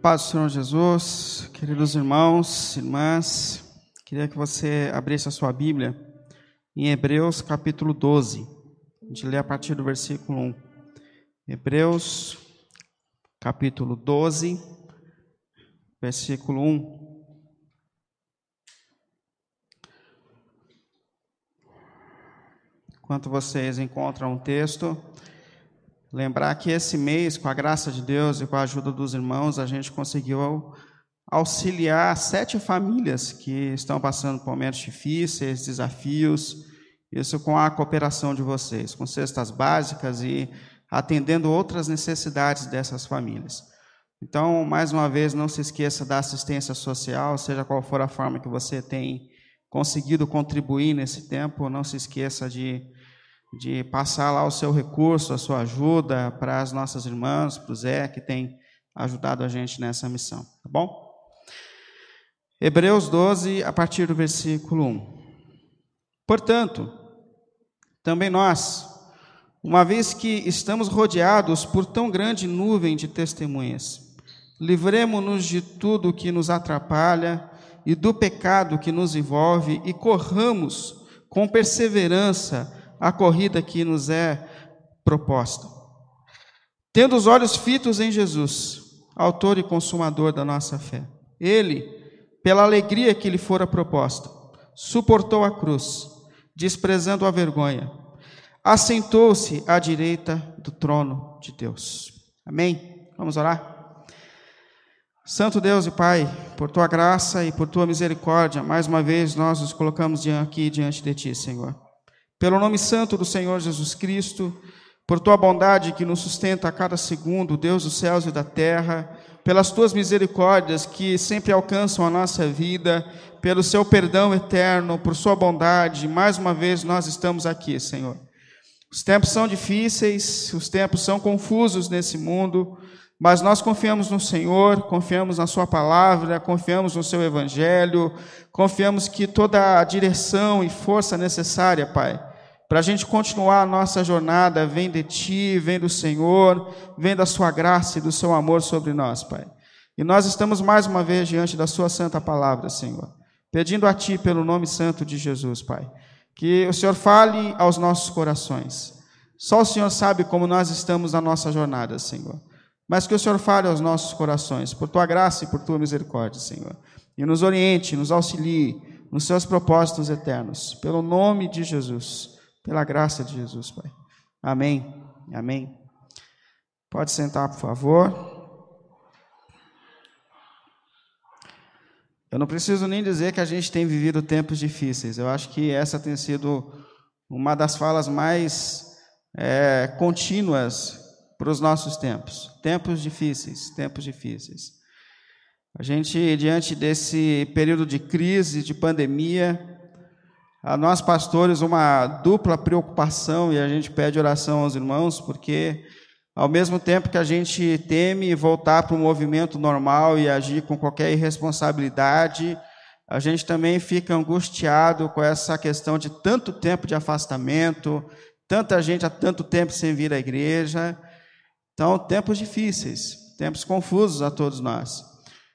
Paz do Senhor Jesus, queridos irmãos, irmãs, queria que você abrisse a sua Bíblia em Hebreus capítulo 12. A gente lê a partir do versículo 1. Hebreus capítulo 12, versículo 1. Enquanto vocês encontram o texto, Lembrar que esse mês, com a graça de Deus e com a ajuda dos irmãos, a gente conseguiu auxiliar sete famílias que estão passando por momentos difíceis, desafios, isso com a cooperação de vocês, com cestas básicas e atendendo outras necessidades dessas famílias. Então, mais uma vez, não se esqueça da assistência social, seja qual for a forma que você tem conseguido contribuir nesse tempo, não se esqueça de de passar lá o seu recurso, a sua ajuda para as nossas irmãs, para o Zé, que tem ajudado a gente nessa missão, tá bom? Hebreus 12, a partir do versículo 1. Portanto, também nós, uma vez que estamos rodeados por tão grande nuvem de testemunhas, livremos-nos de tudo que nos atrapalha e do pecado que nos envolve e corramos com perseverança a corrida que nos é proposta. Tendo os olhos fitos em Jesus, autor e consumador da nossa fé. Ele, pela alegria que lhe fora proposta, suportou a cruz, desprezando a vergonha, assentou-se à direita do trono de Deus. Amém? Vamos orar? Santo Deus e Pai, por tua graça e por tua misericórdia, mais uma vez nós nos colocamos aqui diante de ti, Senhor pelo nome santo do Senhor Jesus Cristo, por tua bondade que nos sustenta a cada segundo, Deus dos céus e da terra, pelas tuas misericórdias que sempre alcançam a nossa vida, pelo seu perdão eterno, por sua bondade, mais uma vez nós estamos aqui, Senhor. Os tempos são difíceis, os tempos são confusos nesse mundo, mas nós confiamos no Senhor, confiamos na Sua palavra, confiamos no Seu Evangelho, confiamos que toda a direção e força necessária, Pai, para a gente continuar a nossa jornada, vem de Ti, vem do Senhor, vem da Sua graça e do Seu amor sobre nós, Pai. E nós estamos mais uma vez diante da Sua santa palavra, Senhor, pedindo a Ti pelo nome santo de Jesus, Pai, que o Senhor fale aos nossos corações. Só o Senhor sabe como nós estamos na nossa jornada, Senhor. Mas que o Senhor fale aos nossos corações, por Tua graça e por Tua misericórdia, Senhor. E nos oriente, nos auxilie nos seus propósitos eternos. Pelo nome de Jesus. Pela graça de Jesus, Pai. Amém. Amém. Pode sentar, por favor. Eu não preciso nem dizer que a gente tem vivido tempos difíceis. Eu acho que essa tem sido uma das falas mais é, contínuas para os nossos tempos. Tempos difíceis, tempos difíceis. A gente, diante desse período de crise, de pandemia, a nós pastores uma dupla preocupação e a gente pede oração aos irmãos, porque ao mesmo tempo que a gente teme voltar para o movimento normal e agir com qualquer irresponsabilidade, a gente também fica angustiado com essa questão de tanto tempo de afastamento, tanta gente há tanto tempo sem vir à igreja. Então, tempos difíceis, tempos confusos a todos nós.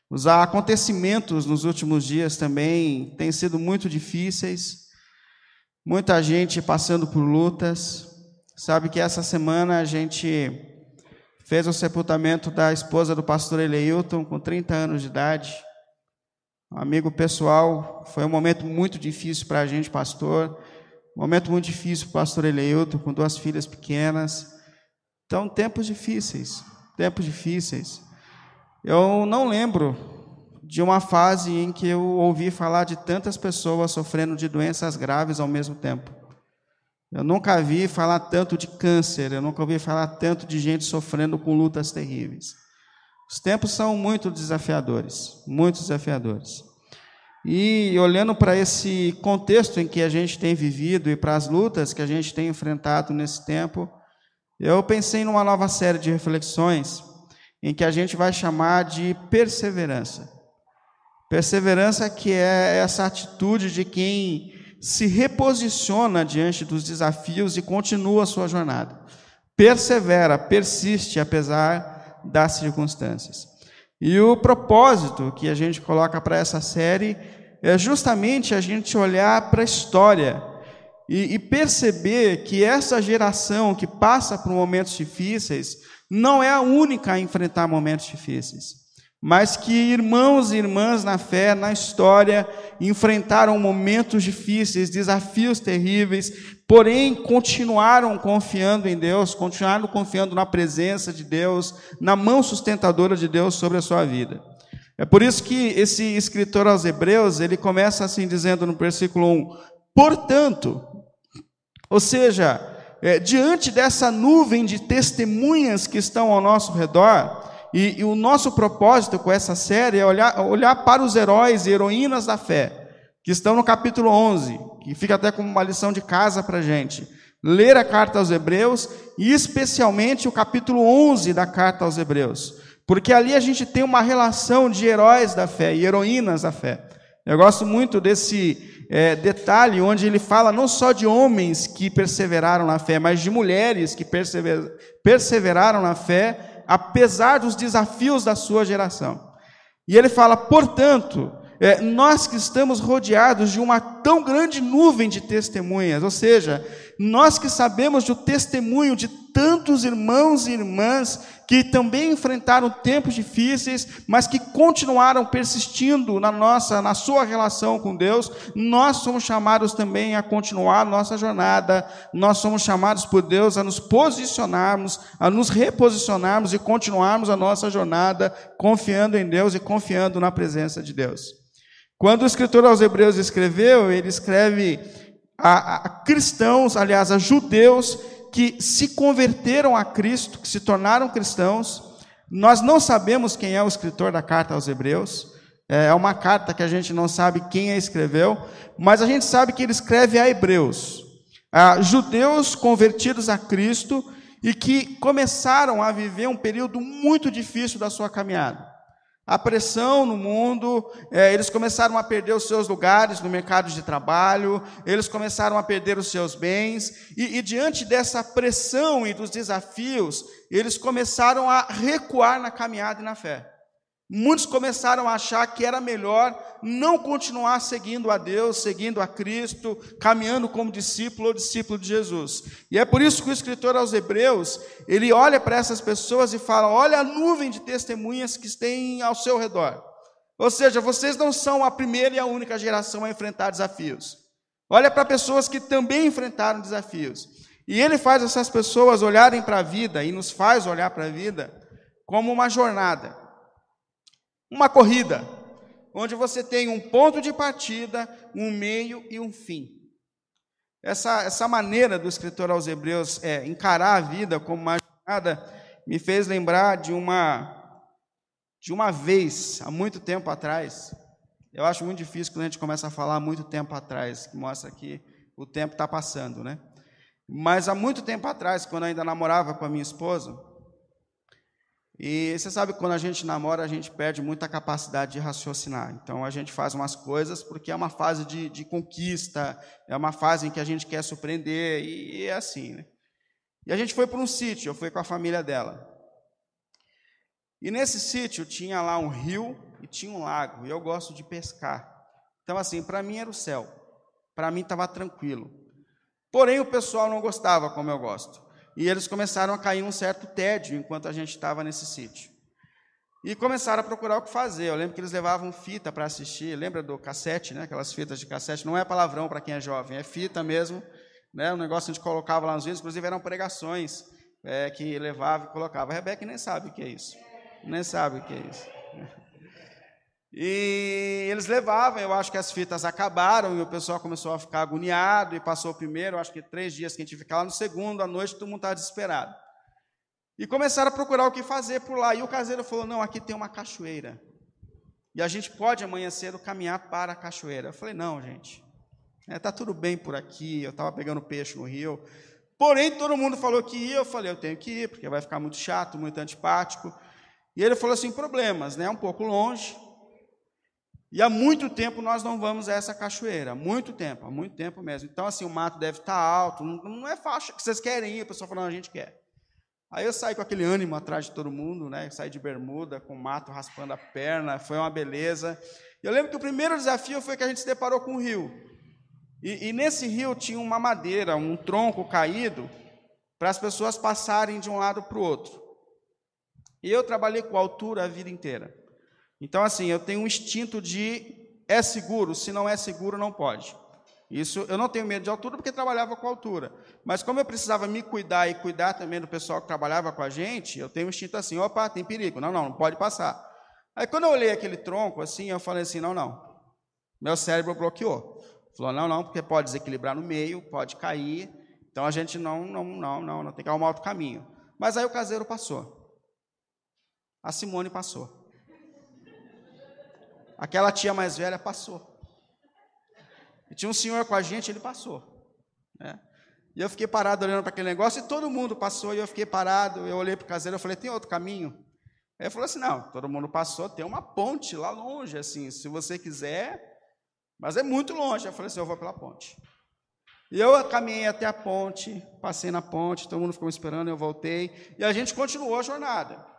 Os acontecimentos nos últimos dias também têm sido muito difíceis. Muita gente passando por lutas. Sabe que essa semana a gente fez o sepultamento da esposa do pastor Eleilton, com 30 anos de idade. Um amigo pessoal, foi um momento muito difícil para a gente, pastor. Um momento muito difícil para o pastor Eleilton, com duas filhas pequenas. Então, tempos difíceis, tempos difíceis. Eu não lembro de uma fase em que eu ouvi falar de tantas pessoas sofrendo de doenças graves ao mesmo tempo. Eu nunca vi falar tanto de câncer, eu nunca ouvi falar tanto de gente sofrendo com lutas terríveis. Os tempos são muito desafiadores, muito desafiadores. E olhando para esse contexto em que a gente tem vivido e para as lutas que a gente tem enfrentado nesse tempo, eu pensei numa nova série de reflexões em que a gente vai chamar de perseverança. Perseverança que é essa atitude de quem se reposiciona diante dos desafios e continua a sua jornada. Persevera, persiste apesar das circunstâncias. E o propósito que a gente coloca para essa série é justamente a gente olhar para a história e, e, perceber que essa geração que passa por momentos difíceis não é a única a enfrentar momentos difíceis mas que irmãos e irmãs na fé, na história, enfrentaram momentos difíceis, desafios terríveis, porém continuaram confiando em Deus, continuaram confiando na presença de Deus, na mão sustentadora de Deus sobre a sua vida. É por isso que esse escritor aos Hebreus, ele começa assim dizendo no versículo 1: Portanto, ou seja, é, diante dessa nuvem de testemunhas que estão ao nosso redor, e, e, o nosso propósito com essa série é olhar, olhar para os heróis e heroínas da fé, que estão no capítulo 11, que fica até como uma lição de casa para a gente. Ler a carta aos Hebreus e especialmente o capítulo 11 da carta aos Hebreus. Porque ali a gente tem uma relação de heróis da fé e heroínas da fé. Eu gosto muito desse é, detalhe onde ele fala não só de homens que perseveraram na fé, mas de mulheres que persever, perseveraram na fé apesar dos desafios da sua geração. E ele fala, portanto, é, nós que estamos rodeados de uma tão grande nuvem de testemunhas, ou seja, nós que sabemos do testemunho de tantos irmãos e irmãs que também enfrentaram tempos difíceis, mas que continuaram persistindo na nossa, na sua relação com Deus, nós somos chamados também a continuar nossa jornada. Nós somos chamados por Deus a nos posicionarmos, a nos reposicionarmos e continuarmos a nossa jornada confiando em Deus e confiando na presença de Deus. Quando o escritor aos Hebreus escreveu, ele escreve a, a cristãos, aliás, a judeus que se converteram a Cristo, que se tornaram cristãos. Nós não sabemos quem é o escritor da carta aos Hebreus. É, é uma carta que a gente não sabe quem a escreveu, mas a gente sabe que ele escreve a Hebreus, a judeus convertidos a Cristo e que começaram a viver um período muito difícil da sua caminhada a pressão no mundo, é, eles começaram a perder os seus lugares no mercado de trabalho, eles começaram a perder os seus bens, e, e diante dessa pressão e dos desafios, eles começaram a recuar na caminhada e na fé. Muitos começaram a achar que era melhor não continuar seguindo a Deus, seguindo a Cristo, caminhando como discípulo ou discípulo de Jesus. E é por isso que o escritor aos Hebreus, ele olha para essas pessoas e fala: "Olha a nuvem de testemunhas que tem ao seu redor". Ou seja, vocês não são a primeira e a única geração a enfrentar desafios. Olha para pessoas que também enfrentaram desafios. E ele faz essas pessoas olharem para a vida e nos faz olhar para a vida como uma jornada uma corrida, onde você tem um ponto de partida, um meio e um fim. Essa, essa maneira do escritor aos Hebreus é, encarar a vida como uma jornada me fez lembrar de uma de uma vez, há muito tempo atrás. Eu acho muito difícil quando a gente começa a falar há muito tempo atrás, que mostra que o tempo está passando, né? Mas há muito tempo atrás, quando eu ainda namorava com a minha esposa, e você sabe que quando a gente namora, a gente perde muita capacidade de raciocinar. Então a gente faz umas coisas porque é uma fase de, de conquista, é uma fase em que a gente quer surpreender, e, é assim, né? E a gente foi para um sítio, eu fui com a família dela. E nesse sítio tinha lá um rio e tinha um lago, e eu gosto de pescar. Então, assim, para mim era o céu, para mim estava tranquilo. Porém, o pessoal não gostava como eu gosto. E eles começaram a cair um certo tédio enquanto a gente estava nesse sítio. E começaram a procurar o que fazer. Eu lembro que eles levavam fita para assistir. Lembra do cassete, né? Aquelas fitas de cassete. Não é palavrão para quem é jovem, é fita mesmo. Né? Um negócio que a gente colocava lá nos vídeos. Inclusive eram pregações é, que levava e colocava. A Rebeca nem sabe o que é isso. Nem sabe o que é isso. E eles levavam, eu acho que as fitas acabaram e o pessoal começou a ficar agoniado e passou o primeiro, acho que três dias que a gente fica lá, no segundo, à noite, todo mundo estava desesperado. E começaram a procurar o que fazer por lá. E o caseiro falou: não, aqui tem uma cachoeira. E a gente pode amanhã cedo caminhar para a cachoeira. Eu falei: não, gente, está é, tá tudo bem por aqui. Eu estava pegando peixe no rio. Porém, todo mundo falou que ia. Eu falei: eu tenho que ir, porque vai ficar muito chato, muito antipático. E ele falou assim: problemas, né? Um pouco longe. E há muito tempo nós não vamos a essa cachoeira, há muito tempo, há muito tempo mesmo. Então, assim, o mato deve estar alto, não, é fácil, vocês querem ir, o pessoal falando, a gente quer. Aí eu saí com aquele ânimo atrás de todo mundo, né? Saí de bermuda, com mato raspando a perna, foi uma beleza. Eu lembro que o primeiro desafio foi que a gente se deparou com um rio. E, e nesse rio tinha uma madeira, um tronco caído, para as pessoas passarem de um lado para o outro. E eu trabalhei com altura a vida inteira. Então, assim, eu tenho um instinto de é seguro, se não é seguro, não pode. Isso eu não tenho medo de altura porque trabalhava com altura. Mas como eu precisava me cuidar e cuidar também do pessoal que trabalhava com a gente, eu tenho um instinto assim, opa, tem perigo. Não, não, não pode passar. Aí quando eu olhei aquele tronco assim, eu falei assim, não, não. Meu cérebro bloqueou. Falou, não, não, porque pode desequilibrar no meio, pode cair. Então a gente não, não, não, não, não tem que arrumar outro caminho. Mas aí o caseiro passou. A Simone passou. Aquela tia mais velha passou. E tinha um senhor com a gente, ele passou. Né? E eu fiquei parado olhando para aquele negócio, e todo mundo passou, e eu fiquei parado. Eu olhei para o caseiro, eu falei, tem outro caminho? Aí ele falou assim: não, todo mundo passou, tem uma ponte lá longe, assim, se você quiser, mas é muito longe. Eu falei assim: eu vou pela ponte. E eu caminhei até a ponte, passei na ponte, todo mundo ficou esperando, eu voltei, e a gente continuou a jornada.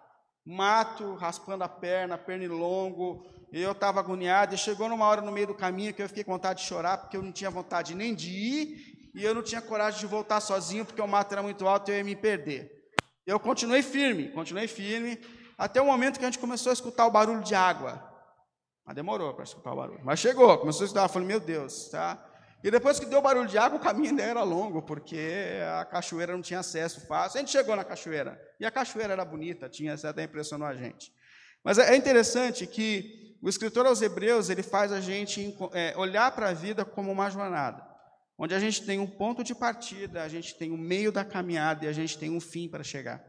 Mato, raspando a perna, pernilongo, eu estava agoniado, e chegou numa hora no meio do caminho que eu fiquei com vontade de chorar, porque eu não tinha vontade nem de ir, e eu não tinha coragem de voltar sozinho, porque o mato era muito alto e eu ia me perder. Eu continuei firme, continuei firme, até o momento que a gente começou a escutar o barulho de água. Mas demorou para escutar o barulho. Mas chegou, começou a escutar, eu falei, meu Deus, tá? E depois que deu barulho de água, o caminho ainda era longo, porque a cachoeira não tinha acesso fácil. A gente chegou na cachoeira, e a cachoeira era bonita, tinha, até impressionou a gente. Mas é, interessante que o escritor aos Hebreus ele faz a gente é, olhar para a vida como uma jornada, onde a gente tem um ponto de partida, a gente tem o um meio da caminhada e a gente tem um fim para chegar.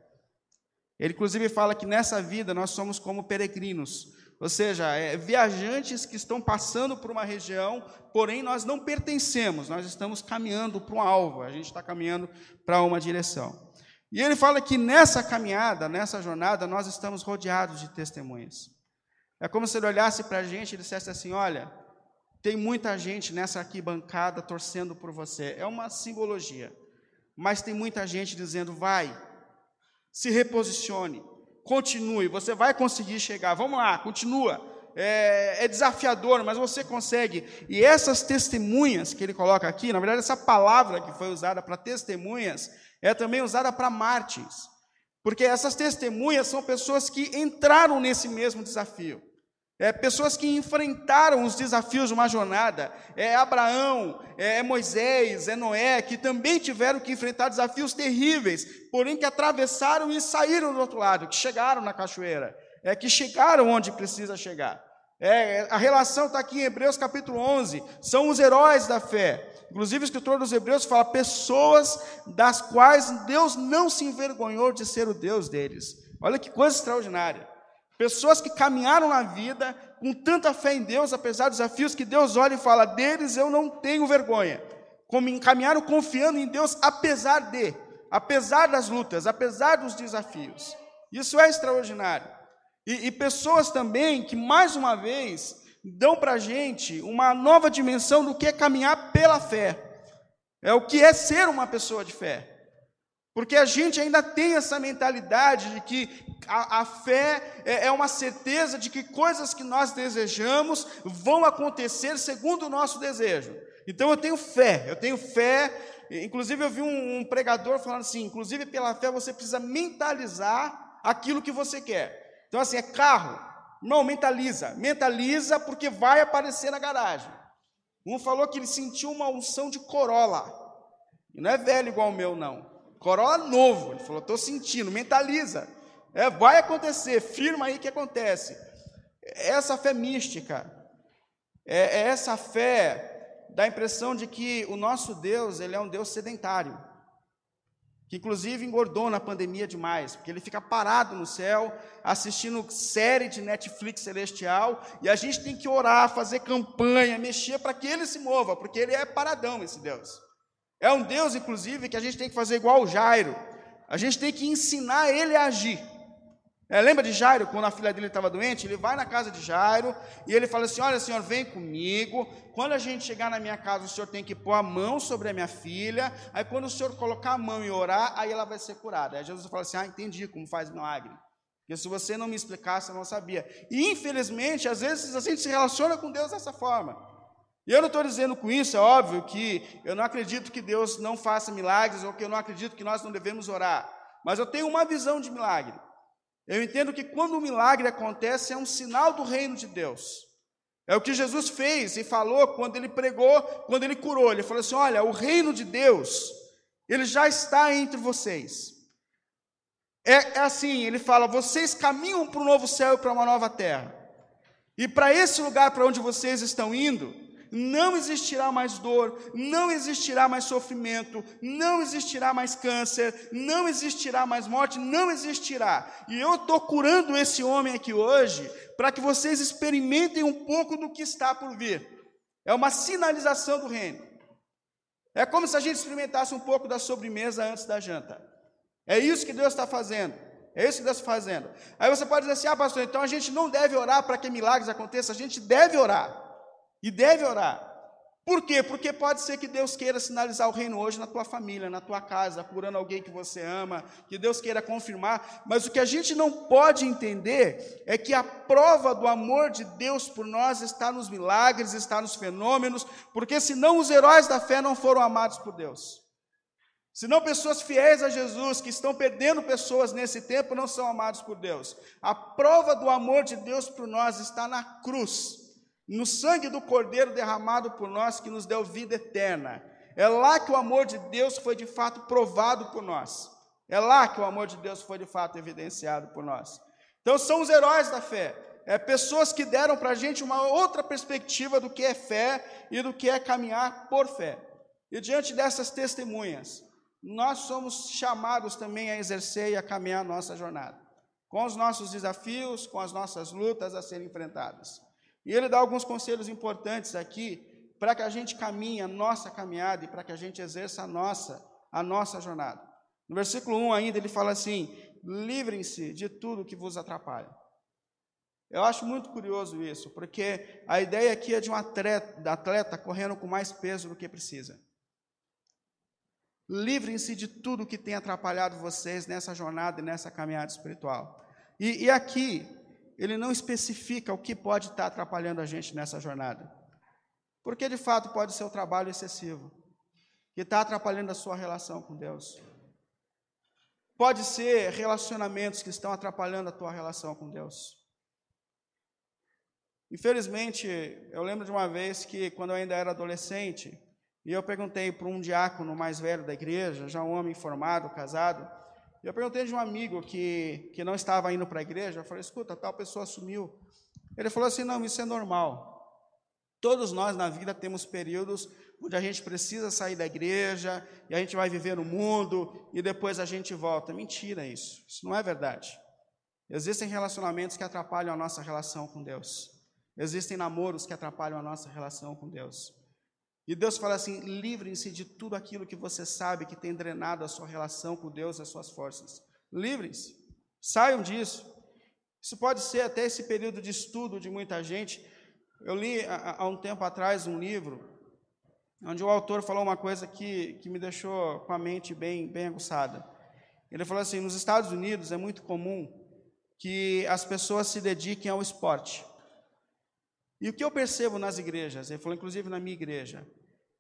Ele inclusive fala que nessa vida nós somos como peregrinos, ou seja, é, viajantes que estão passando por uma região, porém nós não pertencemos, nós estamos caminhando para um alvo, a gente está caminhando para uma direção. E ele fala que nessa caminhada, nessa jornada, nós estamos rodeados de testemunhas. É como se ele olhasse para a gente e dissesse assim: Olha, tem muita gente nessa arquibancada torcendo por você. É uma simbologia. Mas tem muita gente dizendo: Vai, se reposicione, continue, você vai conseguir chegar. Vamos lá, continua. É, é, desafiador, mas você consegue. E essas testemunhas que ele coloca aqui, na verdade, essa palavra que foi usada para testemunhas é também usada para mártires. Porque essas testemunhas são pessoas que entraram nesse mesmo desafio. É, pessoas que enfrentaram os desafios de uma jornada. É Abraão, é, é Moisés, é Noé, que também tiveram que enfrentar desafios terríveis, porém que atravessaram e saíram do outro lado, que chegaram na cachoeira, é que chegaram onde precisa chegar. É, a relação está aqui em Hebreus capítulo 11, são os heróis da fé. Inclusive, o escritor dos Hebreus fala pessoas das quais Deus não se envergonhou de ser o Deus deles. Olha que coisa extraordinária. Pessoas que caminharam na vida com tanta fé em Deus, apesar dos desafios, que Deus olha e fala: deles eu não tenho vergonha. Como caminharam confiando em Deus, apesar de, apesar das lutas, apesar dos desafios. Isso é extraordinário. E, e pessoas também que, mais uma vez, dão para a gente uma nova dimensão do que é caminhar pela fé. É o que é ser uma pessoa de fé. Porque a gente ainda tem essa mentalidade de que a, a fé é, é uma certeza de que coisas que nós desejamos vão acontecer segundo o nosso desejo. Então eu tenho fé, eu tenho fé. Inclusive eu vi um, um pregador falando assim: inclusive pela fé você precisa mentalizar aquilo que você quer. Então, assim, é carro, não, mentaliza. Mentaliza porque vai aparecer na garagem. Um falou que ele sentiu uma unção de Corolla. E não é velho igual o meu, não. Corolla novo. Ele falou, estou sentindo, mentaliza. É, vai acontecer, firma aí que acontece. Essa fé mística, é, é essa fé dá a impressão de que o nosso Deus, ele é um Deus sedentário que inclusive engordou na pandemia demais, porque ele fica parado no céu, assistindo série de Netflix celestial, e a gente tem que orar, fazer campanha, mexer para que ele se mova, porque ele é paradão, esse Deus. É um Deus, inclusive, que a gente tem que fazer igual o Jairo, a gente tem que ensinar ele a agir. É, lembra de Jairo, quando a filha dele estava doente? Ele vai na casa de Jairo e ele fala assim: Olha, senhor, vem comigo. Quando a gente chegar na minha casa, o senhor tem que pôr a mão sobre a minha filha. Aí, quando o senhor colocar a mão e orar, aí ela vai ser curada. Aí Jesus fala assim: Ah, entendi como faz milagre. Porque se você não me explicasse, eu não sabia. E infelizmente, às vezes a gente se relaciona com Deus dessa forma. E eu não estou dizendo com isso, é óbvio que eu não acredito que Deus não faça milagres, ou que eu não acredito que nós não devemos orar. Mas eu tenho uma visão de milagre. Eu entendo que quando um milagre acontece, é um sinal do reino de Deus. É o que Jesus fez e falou quando ele pregou, quando ele curou. Ele falou assim: Olha, o reino de Deus, ele já está entre vocês. É, é assim: ele fala, vocês caminham para um novo céu e para uma nova terra. E para esse lugar para onde vocês estão indo, não existirá mais dor, não existirá mais sofrimento, não existirá mais câncer, não existirá mais morte, não existirá. E eu estou curando esse homem aqui hoje para que vocês experimentem um pouco do que está por vir. É uma sinalização do reino. É como se a gente experimentasse um pouco da sobremesa antes da janta. É isso que Deus está fazendo. É isso que Deus está fazendo. Aí você pode dizer assim: ah, pastor, então a gente não deve orar para que milagres aconteçam, a gente deve orar. E deve orar. Por quê? Porque pode ser que Deus queira sinalizar o reino hoje na tua família, na tua casa, curando alguém que você ama, que Deus queira confirmar, mas o que a gente não pode entender é que a prova do amor de Deus por nós está nos milagres, está nos fenômenos, porque senão os heróis da fé não foram amados por Deus. Senão pessoas fiéis a Jesus, que estão perdendo pessoas nesse tempo, não são amados por Deus. A prova do amor de Deus por nós está na cruz no sangue do Cordeiro derramado por nós, que nos deu vida eterna. É lá que o amor de Deus foi de fato provado por nós. É lá que o amor de Deus foi de fato evidenciado por nós. Então, são os heróis da fé. É pessoas que deram para a gente uma outra perspectiva do que é fé e do que é caminhar por fé. E diante dessas testemunhas, nós somos chamados também a exercer e a caminhar a nossa jornada, com os nossos desafios, com as nossas lutas a serem enfrentadas. E ele dá alguns conselhos importantes aqui para que a gente caminhe a nossa caminhada e para que a gente exerça a nossa, a nossa jornada. No versículo 1 ainda ele fala assim: livrem-se de tudo que vos atrapalha. Eu acho muito curioso isso, porque a ideia aqui é de um atleta, atleta correndo com mais peso do que precisa. Livrem-se de tudo que tem atrapalhado vocês nessa jornada e nessa caminhada espiritual. E, e aqui, ele não especifica o que pode estar atrapalhando a gente nessa jornada. Porque de fato pode ser o trabalho excessivo, que está atrapalhando a sua relação com Deus. Pode ser relacionamentos que estão atrapalhando a tua relação com Deus. Infelizmente, eu lembro de uma vez que, quando eu ainda era adolescente, e eu perguntei para um diácono mais velho da igreja, já um homem formado, casado, eu perguntei de um amigo que, que não estava indo para a igreja, eu falei, escuta, tal pessoa sumiu. Ele falou assim, não, isso é normal. Todos nós na vida temos períodos onde a gente precisa sair da igreja, e a gente vai viver no mundo, e depois a gente volta. Mentira isso, isso não é verdade. Existem relacionamentos que atrapalham a nossa relação com Deus. Existem namoros que atrapalham a nossa relação com Deus. E Deus fala assim: livrem-se de tudo aquilo que você sabe que tem drenado a sua relação com Deus, as suas forças. Livrem-se, saiam disso. Isso pode ser até esse período de estudo de muita gente. Eu li há um tempo atrás um livro onde o autor falou uma coisa que, que me deixou com a mente bem, bem aguçada. Ele falou assim: nos Estados Unidos é muito comum que as pessoas se dediquem ao esporte. E o que eu percebo nas igrejas, ele falou inclusive na minha igreja,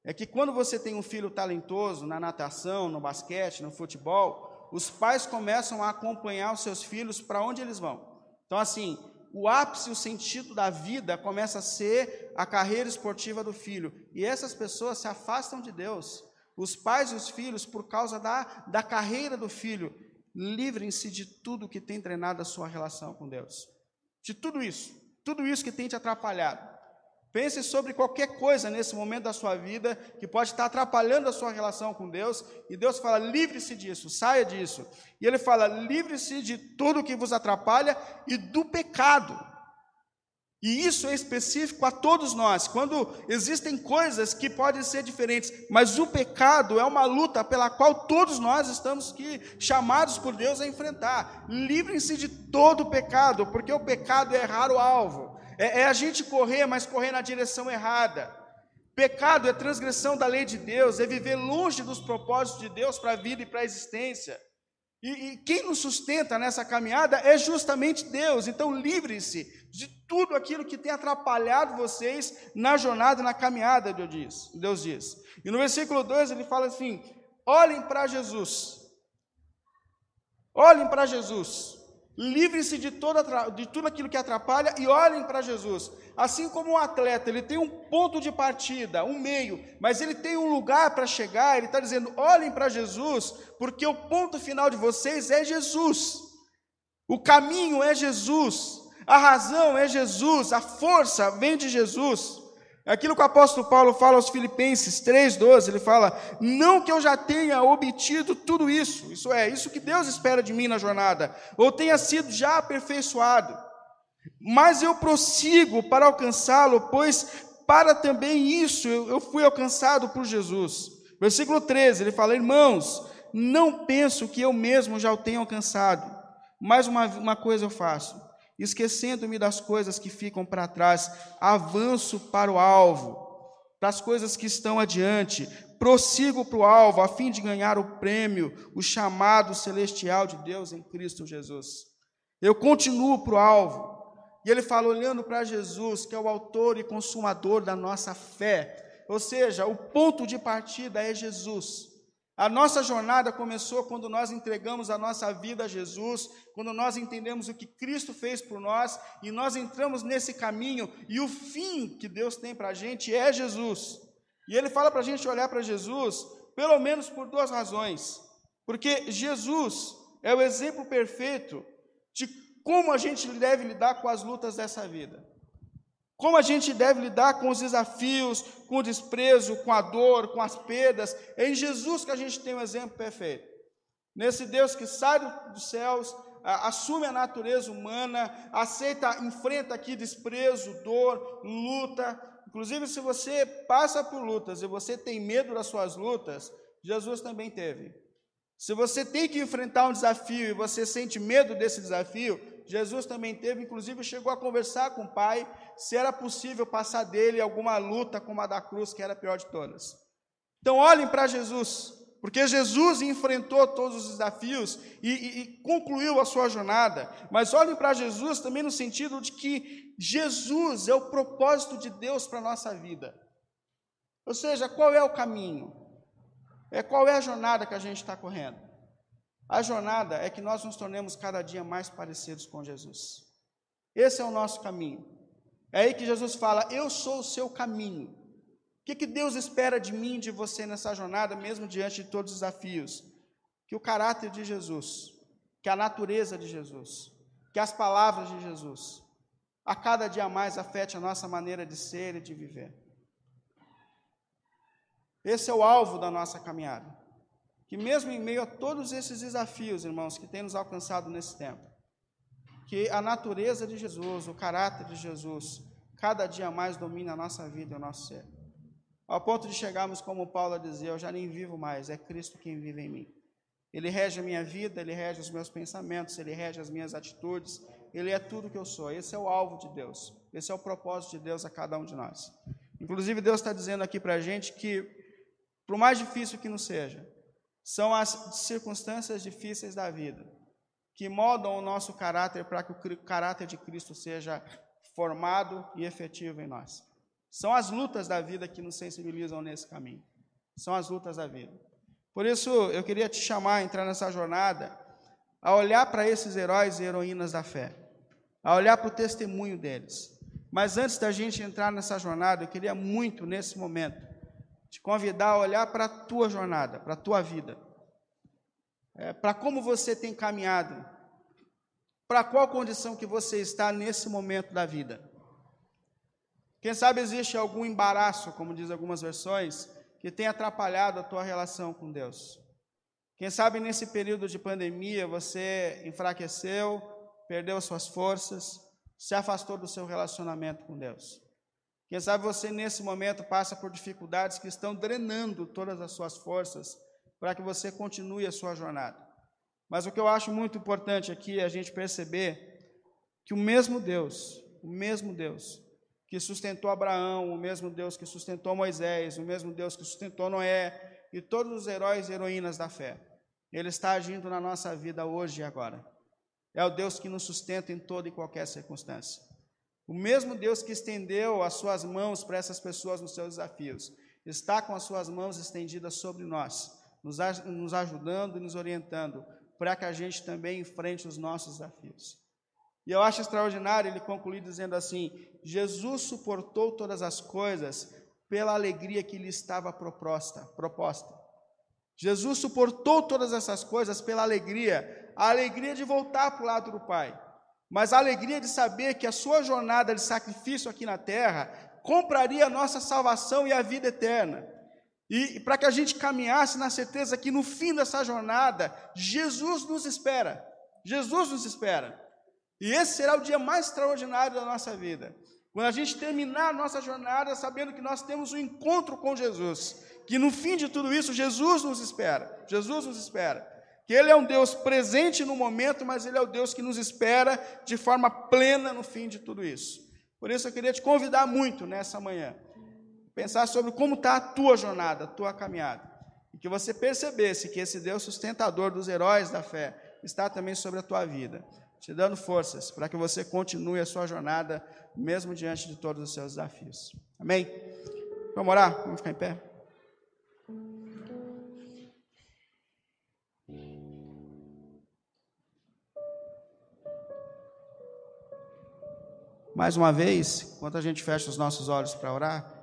é que quando você tem um filho talentoso na natação, no basquete, no futebol, os pais começam a acompanhar os seus filhos para onde eles vão. Então, assim, o ápice, o sentido da vida começa a ser a carreira esportiva do filho. E essas pessoas se afastam de Deus. Os pais e os filhos, por causa da, da carreira do filho, livrem-se de tudo que tem treinado a sua relação com Deus. De tudo isso. Tudo isso que tem te atrapalhado. Pense sobre qualquer coisa nesse momento da sua vida que pode estar atrapalhando a sua relação com Deus, e Deus fala: livre-se disso, saia disso. E Ele fala: livre-se de tudo que vos atrapalha e do pecado. E isso é específico a todos nós. Quando existem coisas que podem ser diferentes, mas o pecado é uma luta pela qual todos nós estamos chamados por Deus a enfrentar. Livrem-se de todo pecado, porque o pecado é errar o alvo. É, é a gente correr, mas correr na direção errada. Pecado é transgressão da lei de Deus, é viver longe dos propósitos de Deus para a vida e para a existência. E, e, quem nos sustenta nessa caminhada é justamente Deus. Então, livre-se de tudo aquilo que tem atrapalhado vocês na jornada, na caminhada, Deus diz. Deus diz. E no versículo 2 ele fala assim: olhem para Jesus. Olhem para Jesus. Livrem-se de, de tudo aquilo que atrapalha e olhem para Jesus. Assim como um atleta, ele tem um ponto de partida, um meio, mas ele tem um lugar para chegar, ele está dizendo: olhem para Jesus, porque o ponto final de vocês é Jesus. O caminho é Jesus, a razão é Jesus, a força vem de Jesus. Aquilo que o apóstolo Paulo fala aos Filipenses 3,12, ele fala: Não que eu já tenha obtido tudo isso, isso é, isso que Deus espera de mim na jornada, ou tenha sido já aperfeiçoado, mas eu prossigo para alcançá-lo, pois para também isso eu fui alcançado por Jesus. Versículo 13, ele fala: Irmãos, não penso que eu mesmo já o tenha alcançado, mas uma, uma coisa eu faço esquecendo-me das coisas que ficam para trás, avanço para o alvo, das coisas que estão adiante, prossigo para o alvo, a fim de ganhar o prêmio, o chamado celestial de Deus em Cristo Jesus. Eu continuo para o alvo. E ele fala, olhando para Jesus, que é o autor e consumador da nossa fé. Ou seja, o ponto de partida é Jesus. A nossa jornada começou quando nós entregamos a nossa vida a Jesus, quando nós entendemos o que Cristo fez por nós e nós entramos nesse caminho e o fim que Deus tem para a gente é Jesus. E Ele fala para a gente olhar para Jesus, pelo menos por duas razões. Porque Jesus é o exemplo perfeito de como a gente deve lidar com as lutas dessa vida. Como a gente deve lidar com os desafios, com o desprezo, com a dor, com as perdas. É em Jesus que a gente tem um exemplo perfeito. Nesse Deus que sai dos céus, assume a natureza humana, aceita, enfrenta aqui desprezo, dor, luta. Inclusive, se você passa por lutas e você tem medo das suas lutas, Jesus também teve. Se você tem que enfrentar um desafio e você sente medo desse desafio, Jesus também teve, inclusive chegou a conversar com o Pai se era possível passar dele alguma luta como a da cruz, que era a pior de todas. Então olhem para Jesus, porque Jesus enfrentou todos os desafios e, e, e concluiu a sua jornada. Mas olhem para Jesus também no sentido de que Jesus é o propósito de Deus para a nossa vida. Ou seja, qual é o caminho? É qual é a jornada que a gente está correndo? A jornada é que nós nos tornemos cada dia mais parecidos com Jesus. Esse é o nosso caminho. É aí que Jesus fala: Eu sou o seu caminho. O que, que Deus espera de mim, de você nessa jornada, mesmo diante de todos os desafios? Que o caráter de Jesus, que a natureza de Jesus, que as palavras de Jesus, a cada dia mais afete a nossa maneira de ser e de viver. Esse é o alvo da nossa caminhada que mesmo em meio a todos esses desafios, irmãos, que tem nos alcançado nesse tempo, que a natureza de Jesus, o caráter de Jesus, cada dia mais domina a nossa vida e o nosso ser. Ao ponto de chegarmos, como Paulo dizia, eu já nem vivo mais, é Cristo quem vive em mim. Ele rege a minha vida, ele rege os meus pensamentos, ele rege as minhas atitudes, ele é tudo que eu sou. Esse é o alvo de Deus, esse é o propósito de Deus a cada um de nós. Inclusive, Deus está dizendo aqui para a gente que, por mais difícil que nos seja, são as circunstâncias difíceis da vida que moldam o nosso caráter para que o caráter de Cristo seja formado e efetivo em nós. São as lutas da vida que nos sensibilizam nesse caminho. São as lutas da vida. Por isso, eu queria te chamar a entrar nessa jornada, a olhar para esses heróis e heroínas da fé, a olhar para o testemunho deles. Mas antes da gente entrar nessa jornada, eu queria muito, nesse momento, te convidar a olhar para a tua jornada, para a tua vida, é, para como você tem caminhado, para qual condição que você está nesse momento da vida. Quem sabe existe algum embaraço, como diz algumas versões, que tem atrapalhado a tua relação com Deus. Quem sabe nesse período de pandemia você enfraqueceu, perdeu suas forças, se afastou do seu relacionamento com Deus. Quem sabe você nesse momento passa por dificuldades que estão drenando todas as suas forças para que você continue a sua jornada. Mas o que eu acho muito importante aqui é a gente perceber que o mesmo Deus, o mesmo Deus que sustentou Abraão, o mesmo Deus que sustentou Moisés, o mesmo Deus que sustentou Noé e todos os heróis e heroínas da fé, ele está agindo na nossa vida hoje e agora. É o Deus que nos sustenta em toda e qualquer circunstância. O mesmo Deus que estendeu as suas mãos para essas pessoas nos seus desafios, está com as suas mãos estendidas sobre nós, nos ajudando e nos orientando, para que a gente também enfrente os nossos desafios. E eu acho extraordinário ele concluir dizendo assim: Jesus suportou todas as coisas pela alegria que lhe estava proposta. proposta. Jesus suportou todas essas coisas pela alegria, a alegria de voltar para o lado do Pai, mas a alegria de saber que a sua jornada de sacrifício aqui na terra compraria a nossa salvação e a vida eterna. E, para que a gente caminhasse na certeza que no fim dessa jornada, Jesus nos espera. Jesus nos espera. E esse será o dia mais extraordinário da nossa vida. Quando a gente terminar a nossa jornada sabendo que nós temos um encontro com Jesus, que no fim de tudo isso Jesus nos espera. Jesus nos espera. Que Ele é um Deus presente no momento, mas Ele é o Deus que nos espera de forma plena no fim de tudo isso. Por isso eu queria te convidar muito nessa manhã, pensar sobre como está a tua jornada, a tua caminhada, e que você percebesse que esse Deus sustentador dos heróis da fé está também sobre a tua vida te dando forças para que você continue a sua jornada, mesmo diante de todos os seus desafios. Amém? Vamos orar? Vamos ficar em pé? Mais uma vez, enquanto a gente fecha os nossos olhos para orar,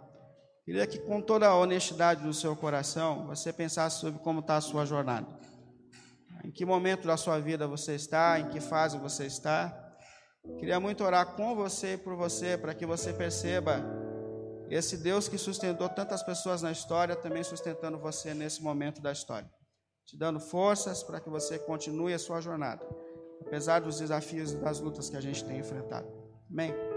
queria que com toda a honestidade do seu coração, você pensasse sobre como está a sua jornada. Em que momento da sua vida você está, em que fase você está. Queria muito orar com você e por você, para que você perceba esse Deus que sustentou tantas pessoas na história, também sustentando você nesse momento da história, te dando forças para que você continue a sua jornada, apesar dos desafios e das lutas que a gente tem enfrentado. Amém?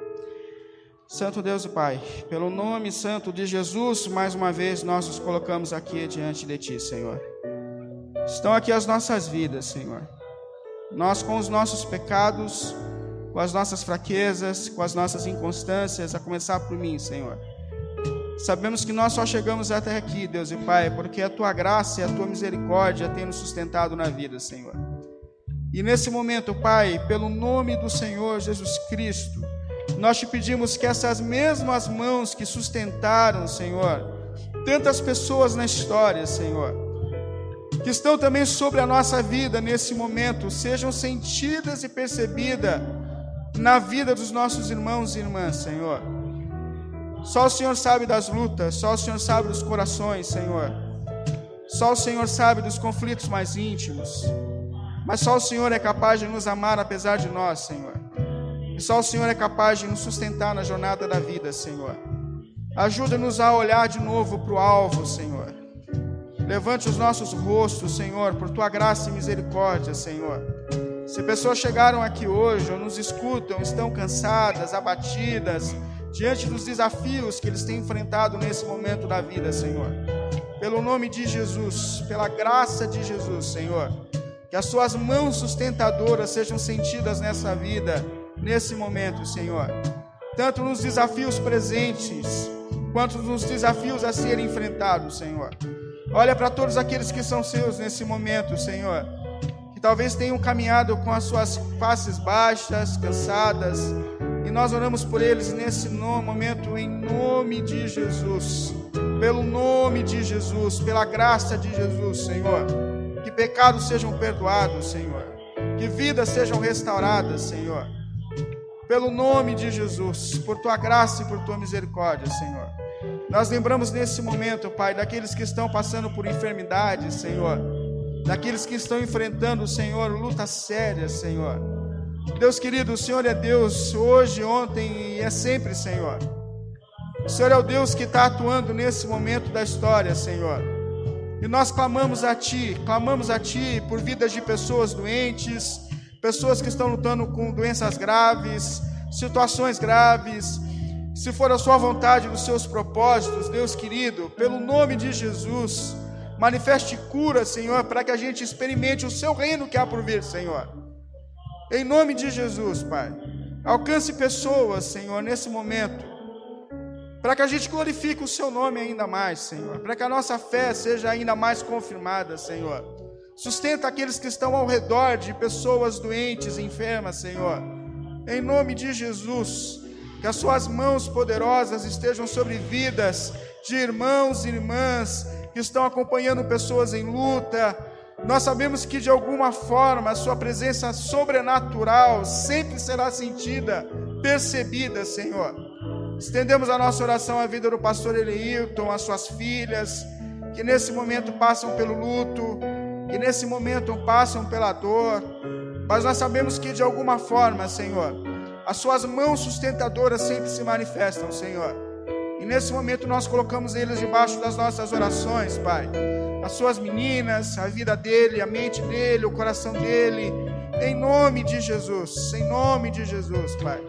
Santo Deus e Pai, pelo nome santo de Jesus, mais uma vez nós nos colocamos aqui diante de Ti, Senhor. Estão aqui as nossas vidas, Senhor. Nós, com os nossos pecados, com as nossas fraquezas, com as nossas inconstâncias, a começar por mim, Senhor. Sabemos que nós só chegamos até aqui, Deus e Pai, porque a tua graça e a tua misericórdia têm nos sustentado na vida, Senhor. E nesse momento, Pai, pelo nome do Senhor Jesus Cristo, nós te pedimos que essas mesmas mãos que sustentaram, Senhor, tantas pessoas na história, Senhor, que estão também sobre a nossa vida nesse momento, sejam sentidas e percebidas na vida dos nossos irmãos e irmãs, Senhor. Só o Senhor sabe das lutas, só o Senhor sabe dos corações, Senhor. Só o Senhor sabe dos conflitos mais íntimos. Mas só o Senhor é capaz de nos amar apesar de nós, Senhor. E só o Senhor é capaz de nos sustentar na jornada da vida, Senhor. Ajuda-nos a olhar de novo para o alvo, Senhor. Levante os nossos rostos, Senhor, por tua graça e misericórdia, Senhor. Se pessoas chegaram aqui hoje ou nos escutam, estão cansadas, abatidas, diante dos desafios que eles têm enfrentado nesse momento da vida, Senhor. Pelo nome de Jesus, pela graça de Jesus, Senhor, que as suas mãos sustentadoras sejam sentidas nessa vida, nesse momento, Senhor. Tanto nos desafios presentes, quanto nos desafios a serem enfrentados, Senhor. Olha para todos aqueles que são seus nesse momento, Senhor, que talvez tenham caminhado com as suas faces baixas, cansadas, e nós oramos por eles nesse momento em nome de Jesus, pelo nome de Jesus, pela graça de Jesus, Senhor. Que pecados sejam perdoados, Senhor. Que vidas sejam restauradas, Senhor. Pelo nome de Jesus, por tua graça e por tua misericórdia, Senhor. Nós lembramos nesse momento, Pai, daqueles que estão passando por enfermidades, Senhor, daqueles que estão enfrentando, Senhor, lutas sérias, Senhor. Deus querido, o Senhor é Deus hoje, ontem e é sempre, Senhor. O Senhor é o Deus que está atuando nesse momento da história, Senhor. E nós clamamos a Ti, clamamos a Ti por vidas de pessoas doentes, pessoas que estão lutando com doenças graves, situações graves, se for a sua vontade nos seus propósitos, Deus querido, pelo nome de Jesus, manifeste cura, Senhor, para que a gente experimente o seu reino que há por vir, Senhor. Em nome de Jesus, Pai. Alcance pessoas, Senhor, nesse momento, para que a gente glorifique o seu nome ainda mais, Senhor, para que a nossa fé seja ainda mais confirmada, Senhor. Sustenta aqueles que estão ao redor de pessoas doentes, enfermas, Senhor. Em nome de Jesus, que as suas mãos poderosas estejam sobre vidas de irmãos e irmãs que estão acompanhando pessoas em luta. Nós sabemos que de alguma forma a sua presença sobrenatural sempre será sentida, percebida, Senhor. Estendemos a nossa oração à vida do pastor Eleilton, às suas filhas, que nesse momento passam pelo luto, que nesse momento passam pela dor, mas nós sabemos que de alguma forma, Senhor, as suas mãos sustentadoras sempre se manifestam, Senhor. E nesse momento nós colocamos eles debaixo das nossas orações, Pai. As suas meninas, a vida dele, a mente dele, o coração dele, em nome de Jesus, em nome de Jesus, Pai.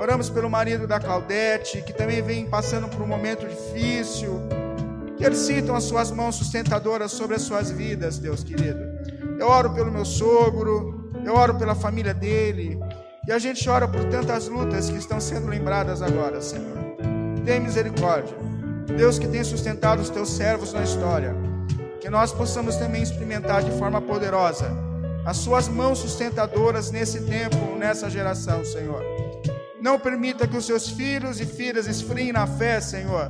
Oramos pelo marido da Claudete, que também vem passando por um momento difícil. Sintam as suas mãos sustentadoras sobre as suas vidas, Deus querido. Eu oro pelo meu sogro, eu oro pela família dele. E a gente ora por tantas lutas que estão sendo lembradas agora, Senhor. Tem misericórdia. Deus que tem sustentado os teus servos na história. Que nós possamos também experimentar de forma poderosa as suas mãos sustentadoras nesse tempo, nessa geração, Senhor. Não permita que os seus filhos e filhas esfriem na fé, Senhor,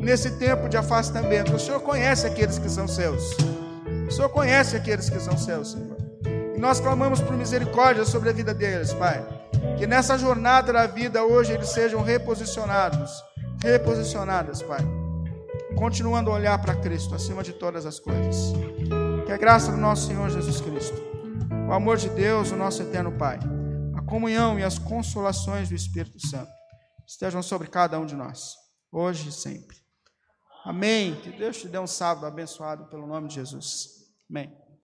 nesse tempo de afastamento. O Senhor conhece aqueles que são seus. O Senhor conhece aqueles que são seus, Senhor. E nós clamamos por misericórdia sobre a vida deles, Pai. Que nessa jornada da vida hoje eles sejam reposicionados, reposicionadas, Pai. Continuando a olhar para Cristo acima de todas as coisas. Que a graça do nosso Senhor Jesus Cristo, o amor de Deus, o nosso eterno Pai comunhão e as consolações do Espírito Santo estejam sobre cada um de nós, hoje e sempre. Amém. Que Deus te dê um sábado abençoado pelo nome de Jesus. Amém.